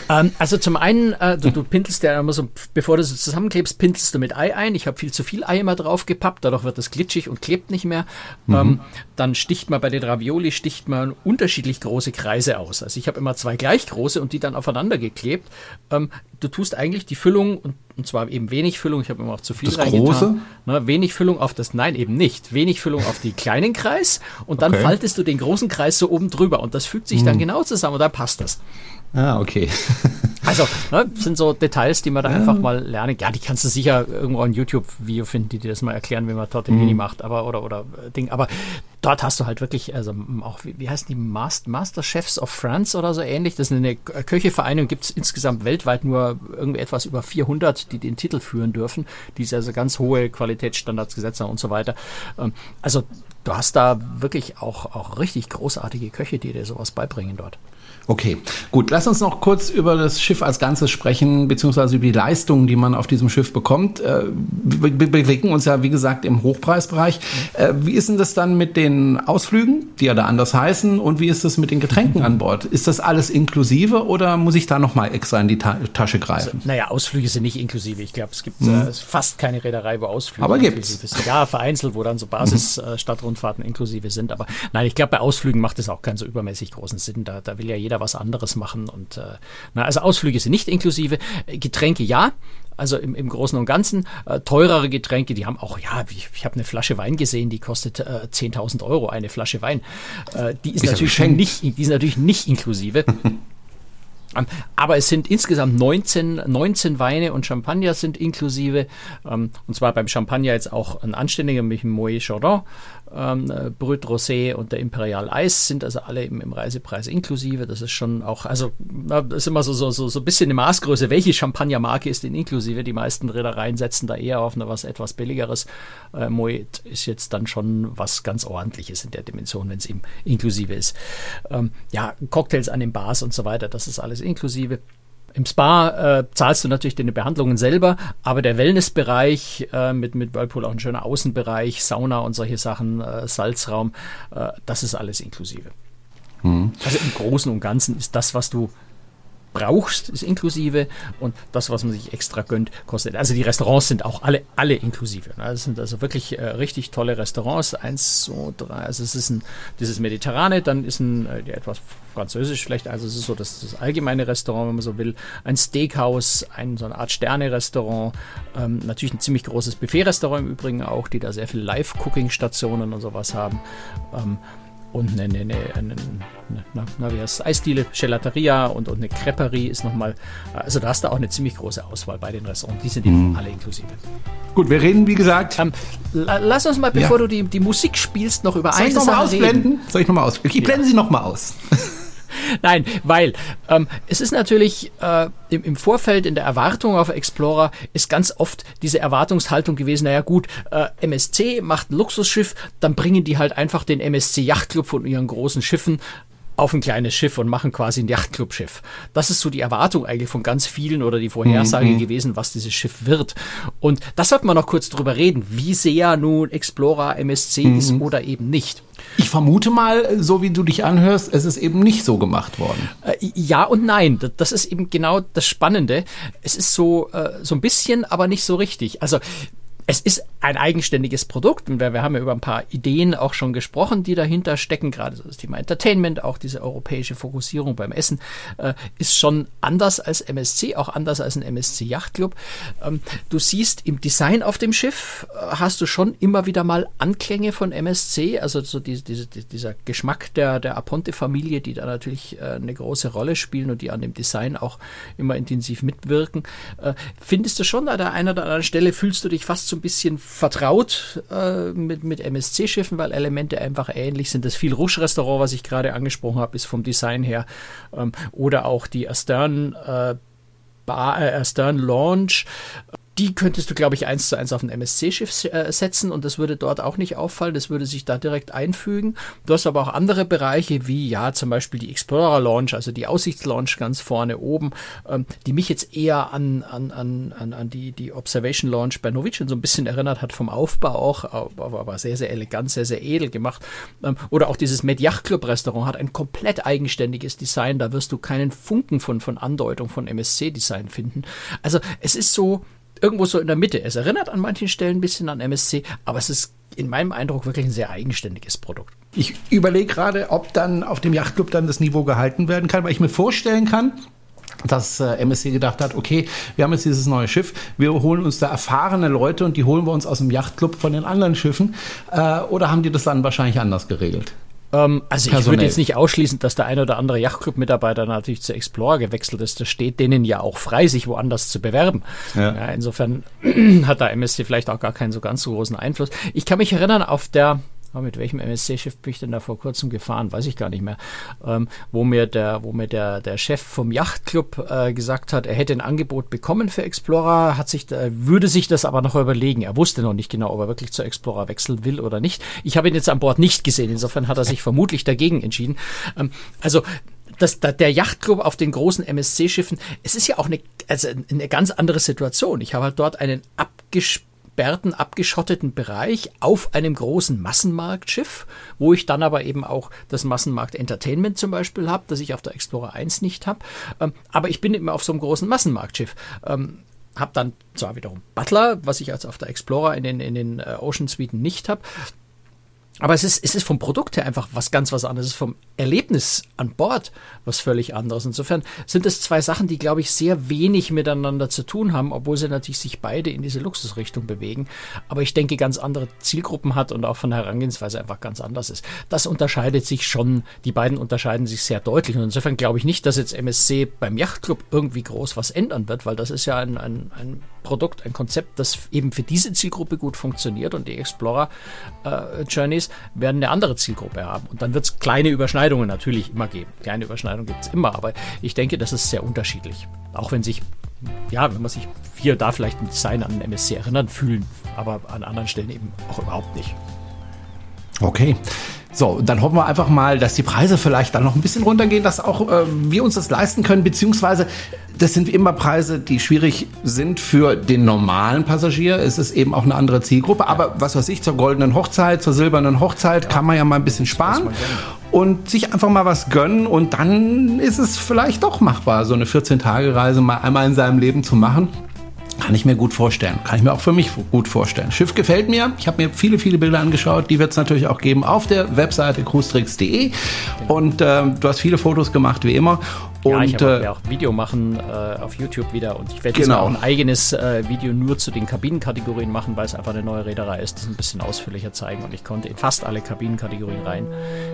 Ähm, also zum einen, äh, du, du pintelst ja immer so, bevor du es zusammenklebst, pintelst du mit Ei ein. Ich habe viel zu viel Ei immer drauf gepappt, dadurch wird es glitschig und klebt nicht mehr. Mhm. Ähm, dann sticht man bei den Ravioli, sticht man unterschiedlich große Kreise aus. Also ich habe immer zwei gleich große und die dann aufeinander geklebt. Ähm, du tust eigentlich die Füllung und, und zwar eben wenig Füllung, ich habe immer auch zu viel das große? Ne, wenig Füllung auf das, nein, eben nicht. Wenig Füllung auf die kleinen Kreis und dann okay. faltest du den großen Kreis so oben drüber und das fügt sich mhm. dann genau zusammen und dann passt das. Ah, okay. also, ne, sind so Details, die man da ja. einfach mal lernen. Ja, die kannst du sicher irgendwo in YouTube-Video finden, die dir das mal erklären, wie man Tortellini mhm. macht, aber oder oder äh, Ding. Aber dort hast du halt wirklich, also auch, wie, wie heißen die Master, Chefs of France oder so ähnlich? Das ist eine Köchevereinigung, gibt es insgesamt weltweit nur irgendwie etwas über 400, die den Titel führen dürfen, die also ganz hohe Qualitätsstandards gesetzt haben und so weiter. Ähm, also du hast da wirklich auch, auch richtig großartige Köche, die dir sowas beibringen dort. Okay, gut. Lass uns noch kurz über das Schiff als Ganzes sprechen, beziehungsweise über die Leistungen, die man auf diesem Schiff bekommt. Äh, wir bewegen uns ja, wie gesagt, im Hochpreisbereich. Äh, wie ist denn das dann mit den Ausflügen, die ja da anders heißen, und wie ist das mit den Getränken an Bord? Ist das alles inklusive oder muss ich da nochmal extra in die Ta Tasche greifen? Also, naja, Ausflüge sind nicht inklusive. Ich glaube, es gibt hm. äh, fast keine Reederei, wo Ausflüge Aber gibt's. sind. Ja, vereinzelt, wo dann so Basis-Stadtrundfahrten mhm. inklusive sind. Aber nein, ich glaube, bei Ausflügen macht es auch keinen so übermäßig großen Sinn. Da, da will ja jeder was anderes machen. Und äh, na, also Ausflüge sind nicht inklusive. Getränke ja. Also im, im Großen und Ganzen äh, teurere Getränke, die haben auch, ja, ich, ich habe eine Flasche Wein gesehen, die kostet äh, 10.000 Euro, eine Flasche Wein. Äh, die ist, ist natürlich nicht, die ist natürlich nicht inklusive. Ähm, aber es sind insgesamt 19, 19 Weine und Champagner sind inklusive. Ähm, und zwar beim Champagner jetzt auch ein anständiger mit dem Moet Chardon ähm, äh, Brut Rosé und der Imperial Eis sind also alle im, im, Reisepreis inklusive. Das ist schon auch, also das ist immer so, so, so, so ein bisschen eine Maßgröße. Welche Champagnermarke ist denn inklusive? Die meisten Reedereien setzen da eher auf eine was etwas billigeres. Äh, Moet ist jetzt dann schon was ganz ordentliches in der Dimension, wenn es ihm inklusive ist. Ähm, ja, Cocktails an den Bars und so weiter, das ist alles inklusive. Im Spa äh, zahlst du natürlich deine Behandlungen selber, aber der Wellnessbereich äh, mit, mit Whirlpool auch ein schöner Außenbereich, Sauna und solche Sachen, äh, Salzraum, äh, das ist alles inklusive. Mhm. Also im Großen und Ganzen ist das, was du brauchst, ist inklusive und das, was man sich extra gönnt, kostet. Also die Restaurants sind auch alle, alle inklusive. Das ne? sind also wirklich äh, richtig tolle Restaurants. Eins, zwei, drei. Also es ist ein, dieses Mediterrane, dann ist ein äh, etwas französisch vielleicht, also es ist so das, das allgemeine Restaurant, wenn man so will, ein Steakhouse, ein so eine Art Sterne-Restaurant, ähm, natürlich ein ziemlich großes Buffet-Restaurant im Übrigen auch, die da sehr viele Live-Cooking-Stationen und sowas haben. Ähm, und eine, eine, eine, eine na, wie heißt Eisdiele, Gelateria und, und eine Creperie ist nochmal, also da hast du auch eine ziemlich große Auswahl bei den Restaurants, die sind eben mhm. alle inklusive. Gut, wir reden wie gesagt. Ähm, lass uns mal, bevor du die, die Musik spielst, noch über Soll eine Sache ausblenden? Soll ich nochmal ausblenden? Ich blende sie nochmal aus. Nein, weil ähm, es ist natürlich äh, im, im, Vorfeld in der Erwartung auf Explorer ist ganz oft diese Erwartungshaltung gewesen, naja gut, äh, MSC macht ein Luxusschiff, dann bringen die halt einfach den MSC Yachtclub von ihren großen Schiffen auf ein kleines Schiff und machen quasi ein Yachtclub-Schiff. Das ist so die Erwartung eigentlich von ganz vielen oder die Vorhersage mhm. gewesen, was dieses Schiff wird. Und das sollten wir noch kurz drüber reden, wie sehr nun Explorer MSC mhm. ist oder eben nicht. Ich vermute mal, so wie du dich anhörst, es ist eben nicht so gemacht worden. Äh, ja und nein. Das ist eben genau das Spannende. Es ist so, äh, so ein bisschen, aber nicht so richtig. Also es ist ein eigenständiges Produkt und wir, wir, haben ja über ein paar Ideen auch schon gesprochen, die dahinter stecken, gerade so das Thema Entertainment, auch diese europäische Fokussierung beim Essen, äh, ist schon anders als MSC, auch anders als ein MSC Yachtclub. Ähm, du siehst im Design auf dem Schiff, äh, hast du schon immer wieder mal Anklänge von MSC, also so die, diese, die, dieser Geschmack der, der Aponte-Familie, die da natürlich äh, eine große Rolle spielen und die an dem Design auch immer intensiv mitwirken. Äh, findest du schon an der einen oder anderen Stelle, fühlst du dich fast zum ein bisschen vertraut äh, mit, mit MSC-Schiffen, weil Elemente einfach ähnlich sind. Das viel Rouge-Restaurant, was ich gerade angesprochen habe, ist vom Design her. Ähm, oder auch die Astern, äh, Bar, äh, Astern Lounge die könntest du, glaube ich, eins zu eins auf ein MSC-Schiff äh, setzen und das würde dort auch nicht auffallen. Das würde sich da direkt einfügen. Du hast aber auch andere Bereiche, wie ja zum Beispiel die Explorer Launch, also die Aussichtslaunch ganz vorne oben, ähm, die mich jetzt eher an, an, an, an die, die Observation Launch bei Novicin so ein bisschen erinnert hat vom Aufbau auch, aber, aber sehr, sehr elegant, sehr, sehr edel gemacht. Ähm, oder auch dieses Med Yacht Club Restaurant hat ein komplett eigenständiges Design. Da wirst du keinen Funken von, von Andeutung von MSC-Design finden. Also es ist so, irgendwo so in der Mitte. Es erinnert an manchen Stellen ein bisschen an MSC, aber es ist in meinem Eindruck wirklich ein sehr eigenständiges Produkt. Ich überlege gerade, ob dann auf dem Yachtclub dann das Niveau gehalten werden kann, weil ich mir vorstellen kann, dass äh, MSC gedacht hat, okay, wir haben jetzt dieses neue Schiff, wir holen uns da erfahrene Leute und die holen wir uns aus dem Yachtclub von den anderen Schiffen. Äh, oder haben die das dann wahrscheinlich anders geregelt? Ähm, also Personell. ich würde jetzt nicht ausschließen, dass der ein oder andere Yachtclub-Mitarbeiter natürlich zu Explorer gewechselt ist. Das steht denen ja auch frei, sich woanders zu bewerben. Ja. Ja, insofern hat da MSC vielleicht auch gar keinen so ganz so großen Einfluss. Ich kann mich erinnern, auf der Oh, mit welchem MSC-Schiff bin ich denn da vor kurzem gefahren? Weiß ich gar nicht mehr. Ähm, wo mir der, wo mir der, der Chef vom Yachtclub äh, gesagt hat, er hätte ein Angebot bekommen für Explorer, hat sich, äh, würde sich das aber noch überlegen. Er wusste noch nicht genau, ob er wirklich zur Explorer wechseln will oder nicht. Ich habe ihn jetzt an Bord nicht gesehen. Insofern hat er sich vermutlich dagegen entschieden. Ähm, also das, der Yachtclub auf den großen MSC-Schiffen, es ist ja auch eine, also eine ganz andere Situation. Ich habe halt dort einen abgesperrten gesperrten, abgeschotteten Bereich auf einem großen Massenmarktschiff, wo ich dann aber eben auch das Massenmarkt Entertainment zum Beispiel habe, das ich auf der Explorer 1 nicht habe. Ähm, aber ich bin immer auf so einem großen Massenmarktschiff. Ähm, habe dann zwar wiederum Butler, was ich als auf der Explorer in den, in den äh, Ocean Suiten nicht habe. Aber es ist, es ist vom Produkt her einfach was ganz was anderes. Es ist vom Erlebnis an Bord was völlig anderes. Insofern sind es zwei Sachen, die, glaube ich, sehr wenig miteinander zu tun haben, obwohl sie natürlich sich beide in diese Luxusrichtung bewegen. Aber ich denke, ganz andere Zielgruppen hat und auch von der Herangehensweise einfach ganz anders ist. Das unterscheidet sich schon. Die beiden unterscheiden sich sehr deutlich. Und insofern glaube ich nicht, dass jetzt MSC beim Yachtclub irgendwie groß was ändern wird, weil das ist ja ein, ein, ein Produkt, ein Konzept, das eben für diese Zielgruppe gut funktioniert und die Explorer äh, Journeys werden eine andere Zielgruppe haben. Und dann wird es kleine Überschneidungen natürlich immer geben. Kleine Überschneidungen gibt es immer, aber ich denke, das ist sehr unterschiedlich. Auch wenn sich, ja, wenn man sich hier da vielleicht ein Design an MSC erinnern fühlen, aber an anderen Stellen eben auch überhaupt nicht. Okay. So, dann hoffen wir einfach mal, dass die Preise vielleicht dann noch ein bisschen runtergehen, dass auch äh, wir uns das leisten können, beziehungsweise das sind immer Preise, die schwierig sind für den normalen Passagier. Es ist eben auch eine andere Zielgruppe. Aber was weiß ich, zur goldenen Hochzeit, zur silbernen Hochzeit ja. kann man ja mal ein bisschen sparen und sich einfach mal was gönnen und dann ist es vielleicht doch machbar, so eine 14-Tage-Reise mal einmal in seinem Leben zu machen. Kann ich mir gut vorstellen. Kann ich mir auch für mich gut vorstellen. Schiff gefällt mir. Ich habe mir viele, viele Bilder angeschaut. Die wird es natürlich auch geben auf der Webseite cruistricks.de. Und äh, du hast viele Fotos gemacht, wie immer. Und, ja, ich habe äh, auch Video machen äh, auf YouTube wieder und ich werde genau. auch ein eigenes äh, Video nur zu den Kabinenkategorien machen, weil es einfach eine neue Reederei ist, das ein bisschen ausführlicher zeigen und ich konnte in fast alle Kabinenkategorien rein.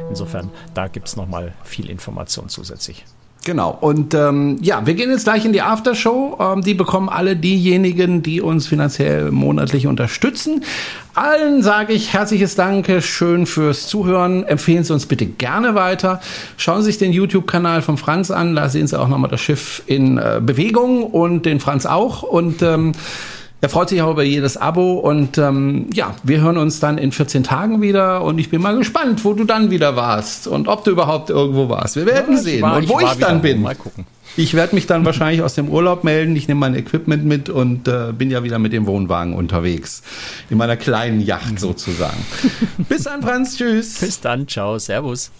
Insofern, da gibt es nochmal viel Information zusätzlich. Genau. Und ähm, ja, wir gehen jetzt gleich in die Aftershow. Ähm, die bekommen alle diejenigen, die uns finanziell monatlich unterstützen. Allen sage ich herzliches Danke, schön fürs Zuhören. Empfehlen Sie uns bitte gerne weiter. Schauen Sie sich den YouTube-Kanal von Franz an. Da sehen Sie auch nochmal das Schiff in äh, Bewegung und den Franz auch. Und ähm, er freut sich auch über jedes Abo und ähm, ja, wir hören uns dann in 14 Tagen wieder und ich bin mal gespannt, wo du dann wieder warst und ob du überhaupt irgendwo warst. Wir werden ja, sehen war, und wo ich, ich dann bin. Mal gucken. Ich werde mich dann wahrscheinlich aus dem Urlaub melden. Ich nehme mein Equipment mit und äh, bin ja wieder mit dem Wohnwagen unterwegs. In meiner kleinen Yacht sozusagen. Bis dann, Franz. Tschüss. Bis dann. Ciao. Servus.